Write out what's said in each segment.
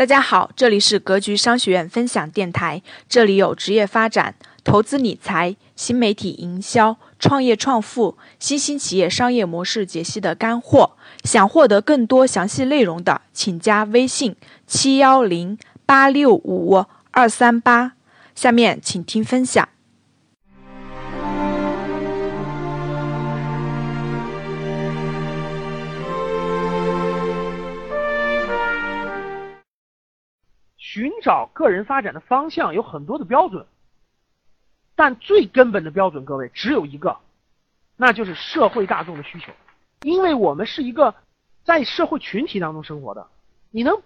大家好，这里是格局商学院分享电台，这里有职业发展、投资理财、新媒体营销、创业创富、新兴企业商业模式解析的干货。想获得更多详细内容的，请加微信七幺零八六五二三八。下面请听分享。寻找个人发展的方向有很多的标准，但最根本的标准，各位只有一个，那就是社会大众的需求。因为我们是一个在社会群体当中生活的，你能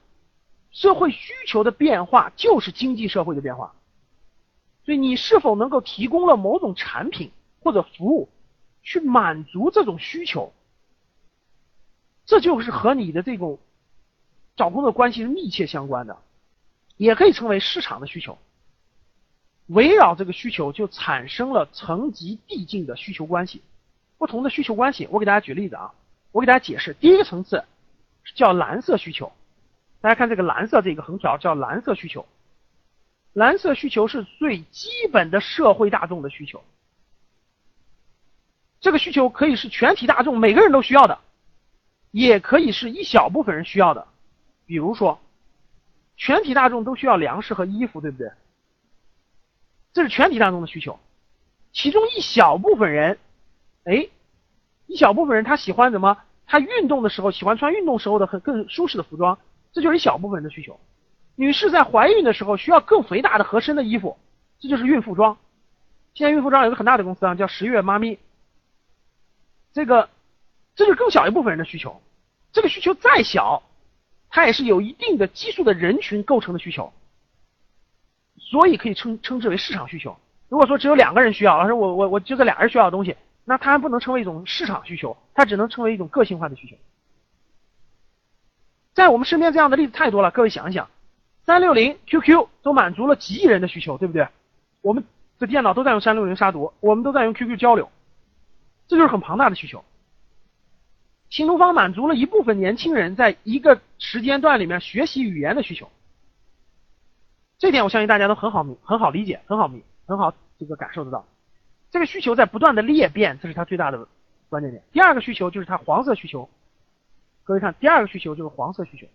社会需求的变化就是经济社会的变化，所以你是否能够提供了某种产品或者服务去满足这种需求，这就是和你的这种找工作关系是密切相关的。也可以称为市场的需求，围绕这个需求就产生了层级递进的需求关系。不同的需求关系，我给大家举例子啊，我给大家解释。第一个层次叫蓝色需求，大家看这个蓝色这个横条叫蓝色需求。蓝色需求是最基本的社会大众的需求，这个需求可以是全体大众每个人都需要的，也可以是一小部分人需要的，比如说。全体大众都需要粮食和衣服，对不对？这是全体大众的需求，其中一小部分人，哎，一小部分人他喜欢什么？他运动的时候喜欢穿运动时候的很更舒适的服装，这就是一小部分人的需求。女士在怀孕的时候需要更肥大的合身的衣服，这就是孕妇装。现在孕妇装有个很大的公司啊，叫十月妈咪。这个，这就是更小一部分人的需求。这个需求再小。它也是有一定的基数的人群构成的需求，所以可以称称之为市场需求。如果说只有两个人需要，老师我我我就这俩人需要的东西，那它还不能称为一种市场需求，它只能称为一种个性化的需求。在我们身边这样的例子太多了，各位想一想，三六零、QQ 都满足了几亿人的需求，对不对？我们的电脑都在用三六零杀毒，我们都在用 QQ 交流，这就是很庞大的需求。新东方满足了一部分年轻人在一个时间段里面学习语言的需求，这点我相信大家都很好明、很好理解、很好明、很好这个感受得到。这个需求在不断的裂变，这是它最大的关键点。第二个需求就是它黄色需求，各位看，第二个需求就是黄色需求。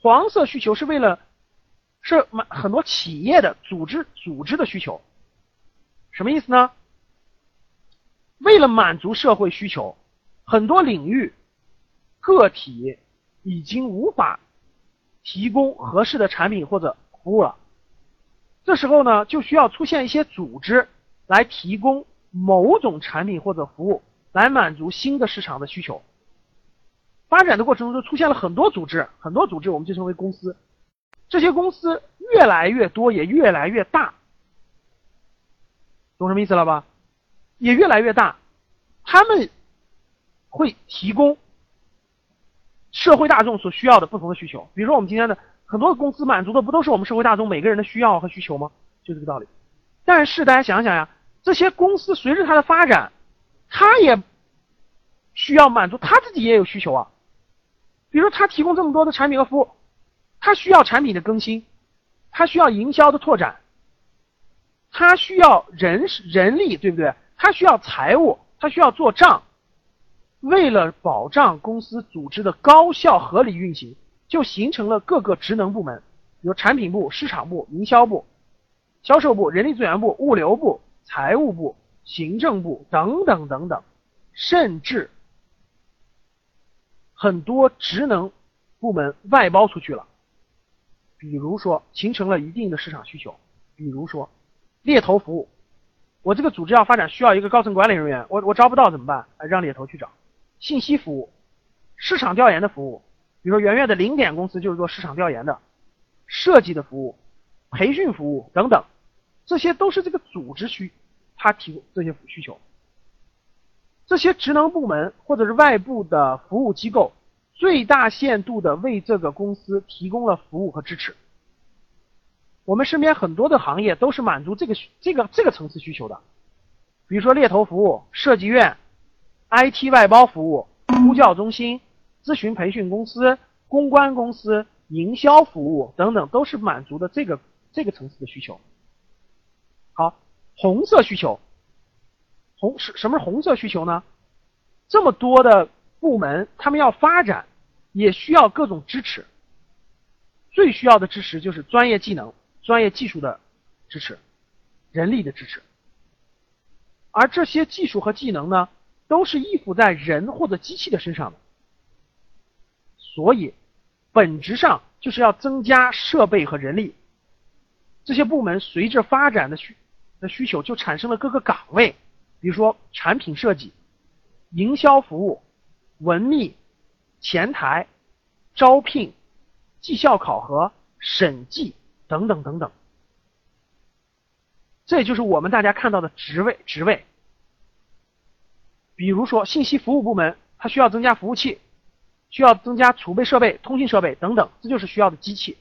黄色需求是为了是满很多企业的组织组织的需求，什么意思呢？为了满足社会需求。很多领域，个体已经无法提供合适的产品或者服务了。这时候呢，就需要出现一些组织来提供某种产品或者服务，来满足新的市场的需求。发展的过程中，就出现了很多组织，很多组织我们就称为公司。这些公司越来越多，也越来越大，懂什么意思了吧？也越来越大，他们。会提供社会大众所需要的不同的需求，比如说我们今天的很多的公司满足的不都是我们社会大众每个人的需要和需求吗？就这个道理。但是大家想想呀，这些公司随着它的发展，它也需要满足它自己也有需求啊。比如说它提供这么多的产品和服务，它需要产品的更新，它需要营销的拓展，它需要人人力，对不对？它需要财务，它需要做账。为了保障公司组织的高效合理运行，就形成了各个职能部门，比如产品部、市场部、营销部、销售部、人力资源部、物流部、财务部、行政部等等等等，甚至很多职能部门外包出去了。比如说，形成了一定的市场需求。比如说，猎头服务，我这个组织要发展，需要一个高层管理人员，我我招不到怎么办？让猎头去找。信息服务、市场调研的服务，比如说圆圆的零点公司就是做市场调研的，设计的服务、培训服务等等，这些都是这个组织需他提供这些需求。这些职能部门或者是外部的服务机构，最大限度的为这个公司提供了服务和支持。我们身边很多的行业都是满足这个这个这个层次需求的，比如说猎头服务、设计院。IT 外包服务、呼叫中心、咨询培训公司、公关公司、营销服务等等，都是满足的这个这个层次的需求。好，红色需求，红什什么是红色需求呢？这么多的部门，他们要发展，也需要各种支持。最需要的支持就是专业技能、专业技术的支持、人力的支持。而这些技术和技能呢，都是依附在人或者机器的身上的。所以，本质上就是要增加设备和人力。这些部门随着发展的需的需求，就产生了各个岗位，比如说产品设计。营销服务、文秘、前台、招聘、绩效考核、审计等等等等，这就是我们大家看到的职位职位。比如说信息服务部门，它需要增加服务器，需要增加储备设备、通信设备等等，这就是需要的机器。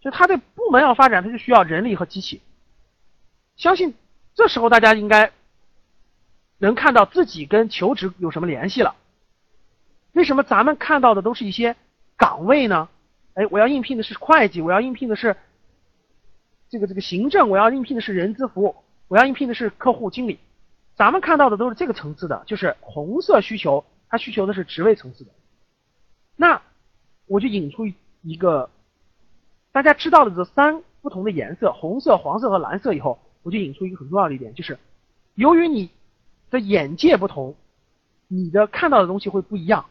就它的部门要发展，它就需要人力和机器。相信这时候大家应该。能看到自己跟求职有什么联系了？为什么咱们看到的都是一些岗位呢？哎，我要应聘的是会计，我要应聘的是这个这个行政，我要应聘的是人资服务，我要应聘的是客户经理。咱们看到的都是这个层次的，就是红色需求，它需求的是职位层次的。那我就引出一个大家知道的这三不同的颜色，红色、黄色和蓝色以后，我就引出一个很重要的一点，就是由于你。的眼界不同，你的看到的东西会不一样。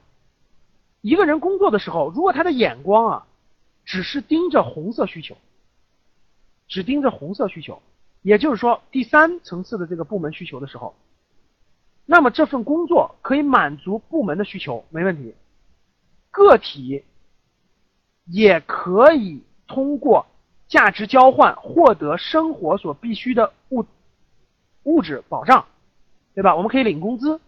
一个人工作的时候，如果他的眼光啊，只是盯着红色需求，只盯着红色需求，也就是说第三层次的这个部门需求的时候，那么这份工作可以满足部门的需求，没问题。个体也可以通过价值交换获得生活所必需的物物质保障。对吧？我们可以领工资。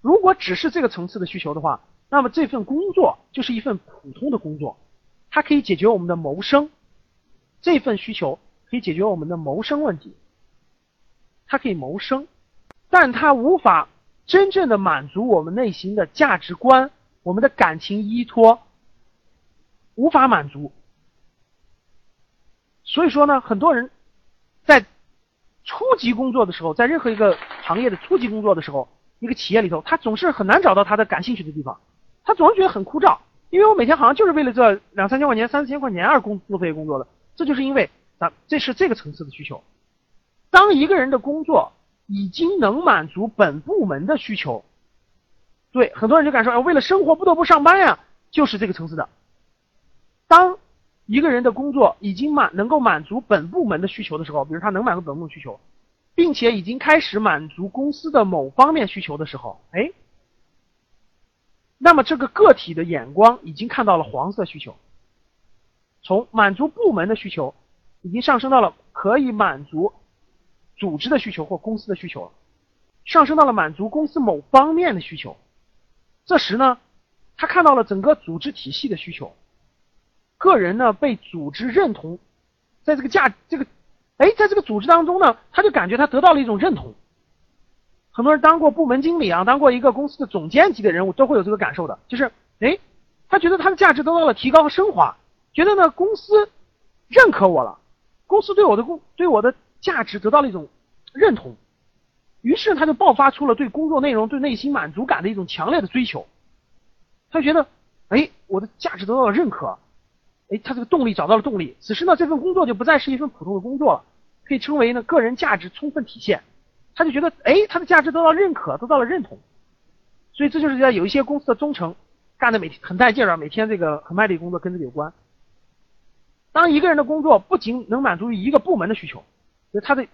如果只是这个层次的需求的话，那么这份工作就是一份普通的工作，它可以解决我们的谋生。这份需求可以解决我们的谋生问题，它可以谋生，但它无法真正的满足我们内心的价值观、我们的感情依托，无法满足。所以说呢，很多人在。初级工作的时候，在任何一个行业的初级工作的时候，一个企业里头，他总是很难找到他的感兴趣的地方，他总是觉得很枯燥。因为我每天好像就是为了这两三千块钱、三四千块钱而工作费工作的，这就是因为那这是这个层次的需求。当一个人的工作已经能满足本部门的需求，对很多人就敢说，为了生活不得不上班呀，就是这个层次的。当一个人的工作已经满能够满足本部门的需求的时候，比如他能满足本部门需求，并且已经开始满足公司的某方面需求的时候，哎，那么这个个体的眼光已经看到了黄色需求，从满足部门的需求，已经上升到了可以满足组织的需求或公司的需求了，上升到了满足公司某方面的需求。这时呢，他看到了整个组织体系的需求。个人呢被组织认同，在这个价这个，哎，在这个组织当中呢，他就感觉他得到了一种认同。很多人当过部门经理啊，当过一个公司的总监级的人物，都会有这个感受的，就是哎，他觉得他的价值得到了提高和升华，觉得呢公司认可我了，公司对我的工对我的价值得到了一种认同，于是他就爆发出了对工作内容、对内心满足感的一种强烈的追求。他觉得，哎，我的价值得到了认可。哎，他这个动力找到了动力，此时呢，这份工作就不再是一份普通的工作了，可以称为呢个人价值充分体现。他就觉得，哎，他的价值得到认可，得到了认同。所以这就是在有一些公司的忠诚干的每天很带劲儿啊，每天这个很卖力工作跟这个有关。当一个人的工作不仅能满足于一个部门的需求，就他的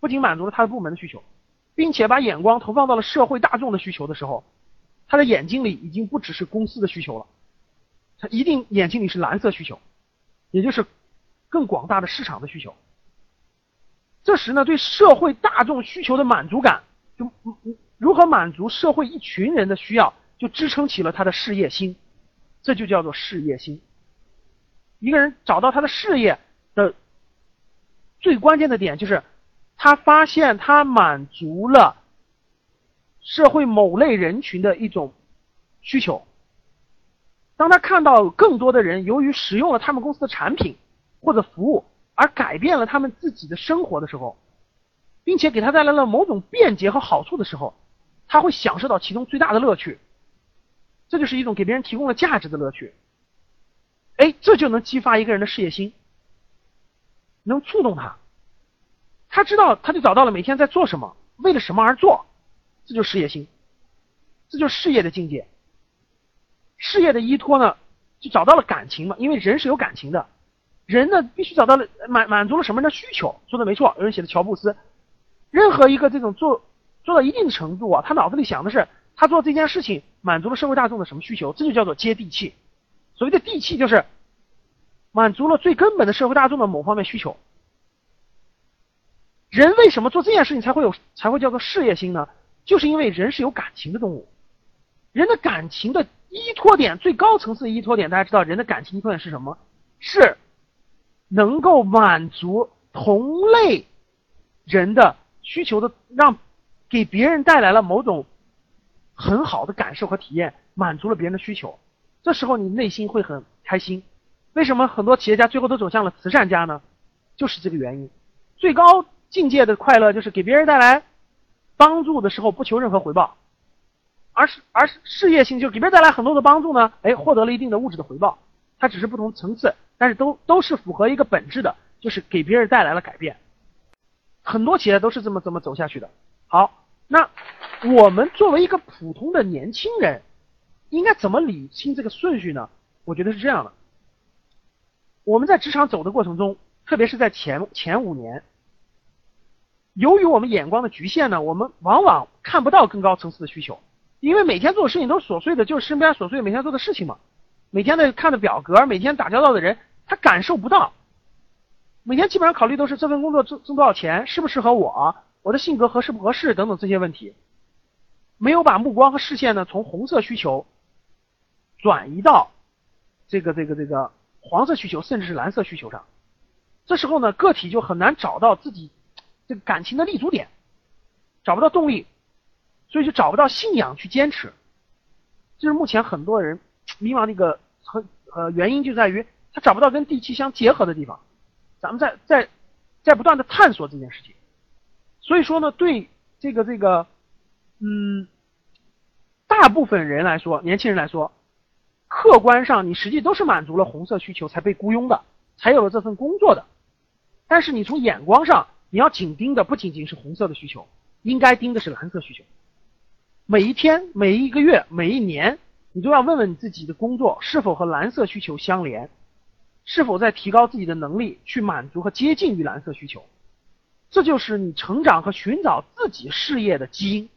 不仅满足了他的部门的需求，并且把眼光投放到了社会大众的需求的时候，他的眼睛里已经不只是公司的需求了。他一定眼睛里是蓝色需求，也就是更广大的市场的需求。这时呢，对社会大众需求的满足感，就如何满足社会一群人的需要，就支撑起了他的事业心。这就叫做事业心。一个人找到他的事业的最关键的点，就是他发现他满足了社会某类人群的一种需求。当他看到更多的人由于使用了他们公司的产品或者服务而改变了他们自己的生活的时候，并且给他带来了某种便捷和好处的时候，他会享受到其中最大的乐趣。这就是一种给别人提供了价值的乐趣。哎，这就能激发一个人的事业心，能触动他。他知道，他就找到了每天在做什么，为了什么而做，这就是事业心，这就是事业的境界。事业的依托呢，就找到了感情嘛，因为人是有感情的，人呢必须找到了满满足了什么的需求。说的没错，有人写的乔布斯，任何一个这种做做到一定程度啊，他脑子里想的是他做这件事情满足了社会大众的什么需求，这就叫做接地气。所谓的地气就是满足了最根本的社会大众的某方面需求。人为什么做这件事情才会有才会叫做事业心呢？就是因为人是有感情的动物，人的感情的依托点最高层次的依托点，大家知道人的感情依托点是什么？是能够满足同类人的需求的，让给别人带来了某种很好的感受和体验，满足了别人的需求，这时候你内心会很开心。为什么很多企业家最后都走向了慈善家呢？就是这个原因，最高。境界的快乐就是给别人带来帮助的时候不求任何回报，而是而事业性，就给别人带来很多的帮助呢，哎，获得了一定的物质的回报，它只是不同层次，但是都都是符合一个本质的，就是给别人带来了改变。很多企业都是这么这么走下去的。好，那我们作为一个普通的年轻人，应该怎么理清这个顺序呢？我觉得是这样的，我们在职场走的过程中，特别是在前前五年。由于我们眼光的局限呢，我们往往看不到更高层次的需求，因为每天做的事情都是琐碎的，就是身边琐碎每天做的事情嘛。每天的看的表格，每天打交道的人，他感受不到。每天基本上考虑都是这份工作挣挣多少钱，适不适合我，我的性格合适不合适等等这些问题，没有把目光和视线呢从红色需求转移到这个这个这个黄色需求，甚至是蓝色需求上。这时候呢，个体就很难找到自己。这个感情的立足点找不到动力，所以就找不到信仰去坚持。这是目前很多人迷茫的一个很呃原因，就在于他找不到跟地气相结合的地方。咱们在在在不断的探索这件事情。所以说呢，对这个这个嗯大部分人来说，年轻人来说，客观上你实际都是满足了红色需求才被雇佣的，才有了这份工作的。但是你从眼光上。你要紧盯的不仅仅是红色的需求，应该盯的是蓝色需求。每一天、每一个月、每一年，你都要问问你自己的工作是否和蓝色需求相连，是否在提高自己的能力去满足和接近于蓝色需求。这就是你成长和寻找自己事业的基因。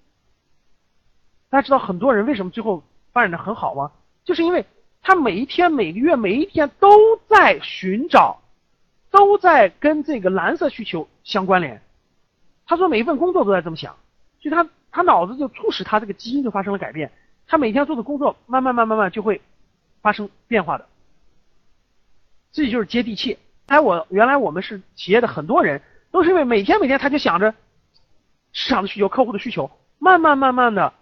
大家知道很多人为什么最后发展的很好吗？就是因为他每一天、每个月、每一天都在寻找。都在跟这个蓝色需求相关联。他说每一份工作都在这么想，所以他他脑子就促使他这个基因就发生了改变。他每天做的工作慢慢慢慢慢就会发生变化的。这就是接地气。哎，我原来我们是企业的很多人都是因为每天每天他就想着市场的需求、客户的需求，慢慢慢慢的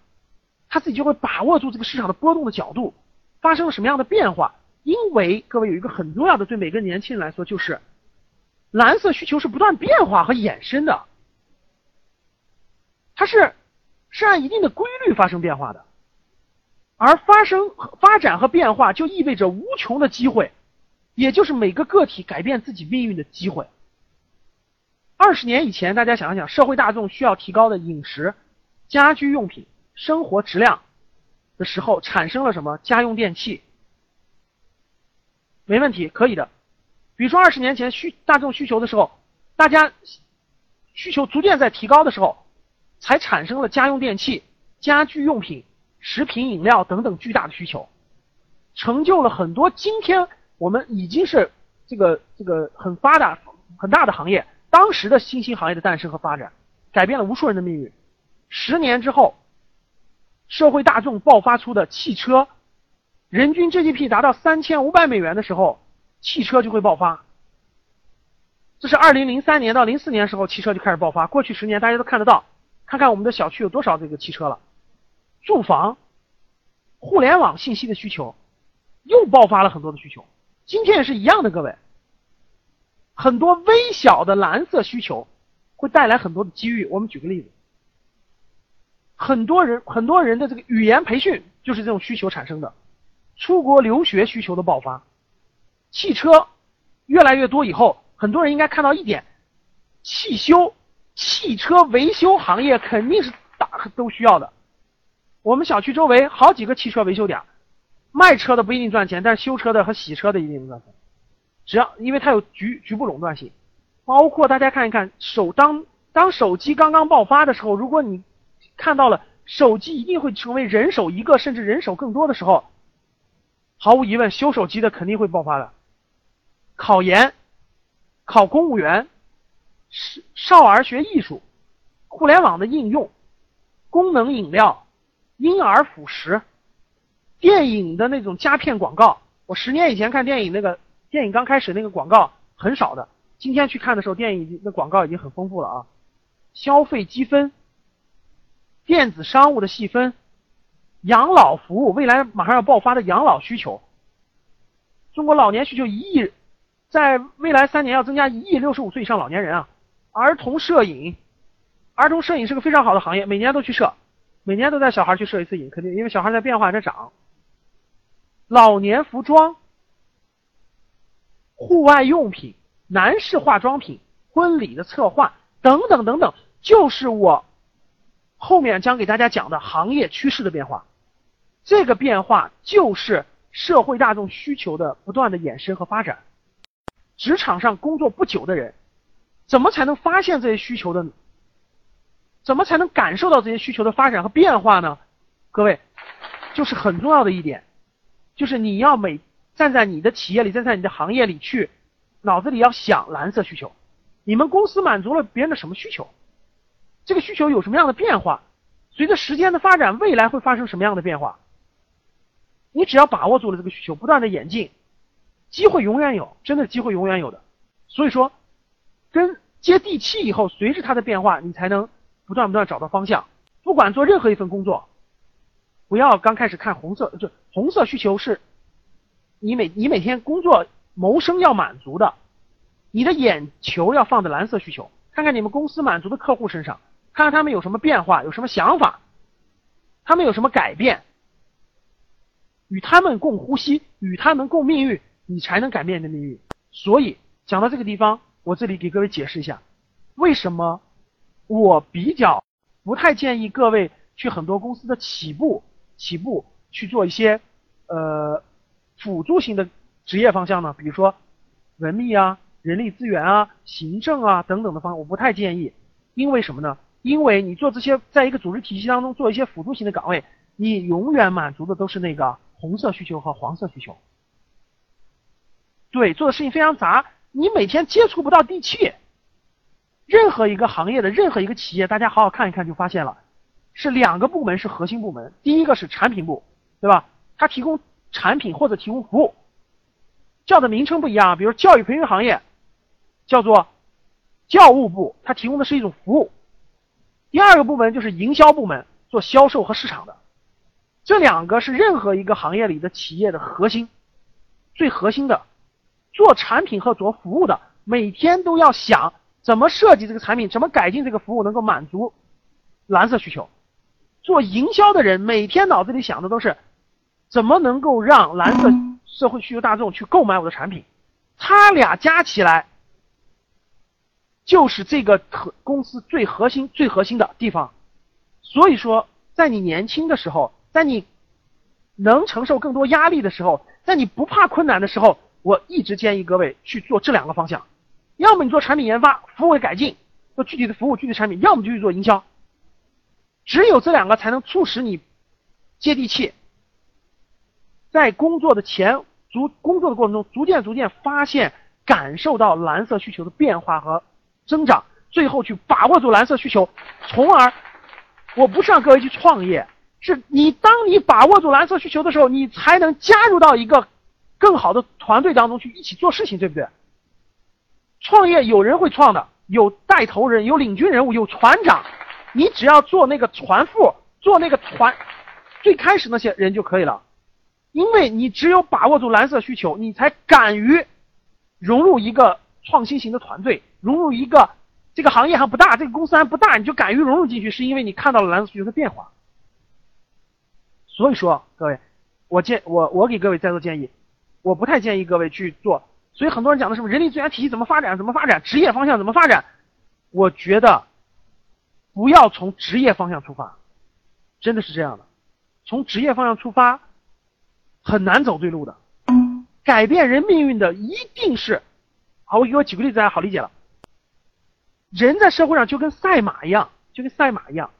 他自己就会把握住这个市场的波动的角度，发生了什么样的变化。因为各位有一个很重要的，对每个年轻人来说就是。蓝色需求是不断变化和衍生的，它是是按一定的规律发生变化的，而发生发展和变化就意味着无穷的机会，也就是每个个体改变自己命运的机会。二十年以前，大家想一想，社会大众需要提高的饮食、家居用品、生活质量的时候，产生了什么家用电器？没问题，可以的。比如说，二十年前需大众需求的时候，大家需求逐渐在提高的时候，才产生了家用电器、家居用品、食品饮料等等巨大的需求，成就了很多今天我们已经是这个这个很发达很大的行业。当时的新兴行业的诞生和发展，改变了无数人的命运。十年之后，社会大众爆发出的汽车，人均 GDP 达到三千五百美元的时候。汽车就会爆发，这是二零零三年到零四年时候，汽车就开始爆发。过去十年大家都看得到，看看我们的小区有多少这个汽车了。住房、互联网信息的需求，又爆发了很多的需求。今天也是一样的，各位，很多微小的蓝色需求会带来很多的机遇。我们举个例子，很多人很多人的这个语言培训就是这种需求产生的，出国留学需求的爆发，汽车越来越多以后，很多人应该看到一点，汽修、汽车维修行业肯定是大都需要的。我们小区周围好几个汽车维修点。卖车的不一定赚钱，但是修车的和洗车的一定能赚钱。只要因为它有局局部垄断性，包括大家看一看手当当手机刚刚爆发的时候，如果你看到了手机一定会成为人手一个甚至人手更多的时候，毫无疑问修手机的肯定会爆发的。考研、考公务员、少少儿学艺术、互联网的应用、功能饮料、婴儿辅食。电影的那种佳片广告，我十年以前看电影，那个电影刚开始那个广告很少的。今天去看的时候，电影已经那广告已经很丰富了啊。消费积分、电子商务的细分、养老服务，未来马上要爆发的养老需求。中国老年需求一亿，在未来三年要增加一亿六十五岁以上老年人啊。儿童摄影，儿童摄影是个非常好的行业，每年都去摄，每年都带小孩去摄一次影，肯定因为小孩在变化在长。老年服装、户外用品、男士化妆品、婚礼的策划等等等等，就是我后面将给大家讲的行业趋势的变化。这个变化就是社会大众需求的不断的衍生和发展。职场上工作不久的人，怎么才能发现这些需求的？怎么才能感受到这些需求的发展和变化呢？各位，就是很重要的一点。就是你要每站在你的企业里，站在你的行业里去，脑子里要想蓝色需求。你们公司满足了别人的什么需求？这个需求有什么样的变化？随着时间的发展，未来会发生什么样的变化？你只要把握住了这个需求，不断的演进，机会永远有，真的机会永远有的。所以说，跟接地气以后，随着它的变化，你才能不断不断找到方向。不管做任何一份工作。不要刚开始看红色，就红色需求是，你每你每天工作谋生要满足的，你的眼球要放在蓝色需求，看看你们公司满足的客户身上，看看他们有什么变化，有什么想法，他们有什么改变，与他们共呼吸，与他们共命运，你才能改变你的命运。所以讲到这个地方，我这里给各位解释一下，为什么我比较不太建议各位去很多公司的起步。起步去做一些呃辅助型的职业方向呢，比如说文秘啊、人力资源啊、行政啊等等的方，我不太建议。因为什么呢？因为你做这些，在一个组织体系当中做一些辅助型的岗位，你永远满足的都是那个红色需求和黄色需求。对，做的事情非常杂，你每天接触不到地气。任何一个行业的任何一个企业，大家好好看一看就发现了。是两个部门是核心部门，第一个是产品部，对吧？它提供产品或者提供服务，叫的名称不一样。比如教育培训行业叫做教务部，它提供的是一种服务。第二个部门就是营销部门，做销售和市场的。这两个是任何一个行业里的企业的核心，最核心的。做产品和做服务的，每天都要想怎么设计这个产品，怎么改进这个服务，能够满足蓝色需求。做营销的人每天脑子里想的都是，怎么能够让蓝色社会需求大众去购买我的产品？他俩加起来，就是这个核公司最核心、最核心的地方。所以说，在你年轻的时候，在你能承受更多压力的时候，在你不怕困难的时候，我一直建议各位去做这两个方向：要么你做产品研发、服务改进，做具体的服务、具体产品；要么就去做营销。只有这两个才能促使你接地气，在工作的前逐工作的过程中，逐渐逐渐发现、感受到蓝色需求的变化和增长，最后去把握住蓝色需求，从而，我不是让各位去创业，是你当你把握住蓝色需求的时候，你才能加入到一个更好的团队当中去一起做事情，对不对？创业有人会创的，有带头人，有领军人物，有船长。你只要做那个船副，做那个船，最开始那些人就可以了。因为你只有把握住蓝色需求，你才敢于融入一个创新型的团队，融入一个这个行业还不大，这个公司还不大，你就敢于融入进去，是因为你看到了蓝色需求的变化。所以说，各位，我建我我给各位在座建议，我不太建议各位去做。所以很多人讲的什么人力资源体系怎么发展，怎么发展，职业方向怎么发展，我觉得不要从职业方向出发，真的是这样的，从职业方向出发很难走对路的。改变人命运的一定是，好，我给我举个例子，大家好理解了。人在社会上就跟赛马一样，就跟赛马一样，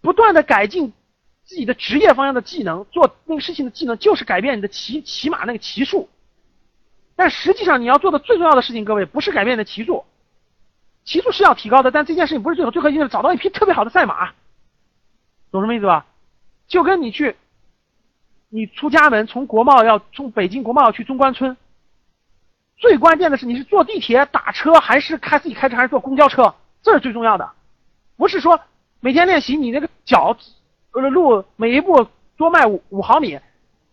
不断的改进。自己的职业方向的技能，做那个事情的技能，就是改变你的骑骑马那个骑术。但实际上，你要做的最重要的事情，各位不是改变你的骑术，骑术是要提高的，但这件事情不是最后，最核心是找到一匹特别好的赛马，懂什么意思吧？就跟你去，你出家门从国贸要从北京国贸要去中关村，最关键的是你是坐地铁、打车还是开自己开车还是坐公交车，这是最重要的，不是说每天练习你那个脚。呃路每一步多迈五五毫米，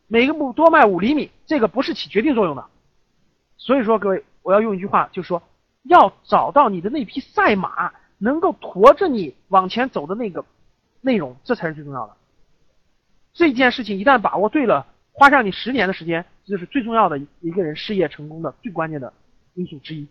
每一步多迈五厘米，这个不是起决定作用的。所以说，各位，我要用一句话，就是说，要找到你的那匹赛马，能够驮着你往前走的那个内容，这才是最重要的。这件事情一旦把握对了，花上你十年的时间，这就是最重要的一个人事业成功的最关键的因素之一。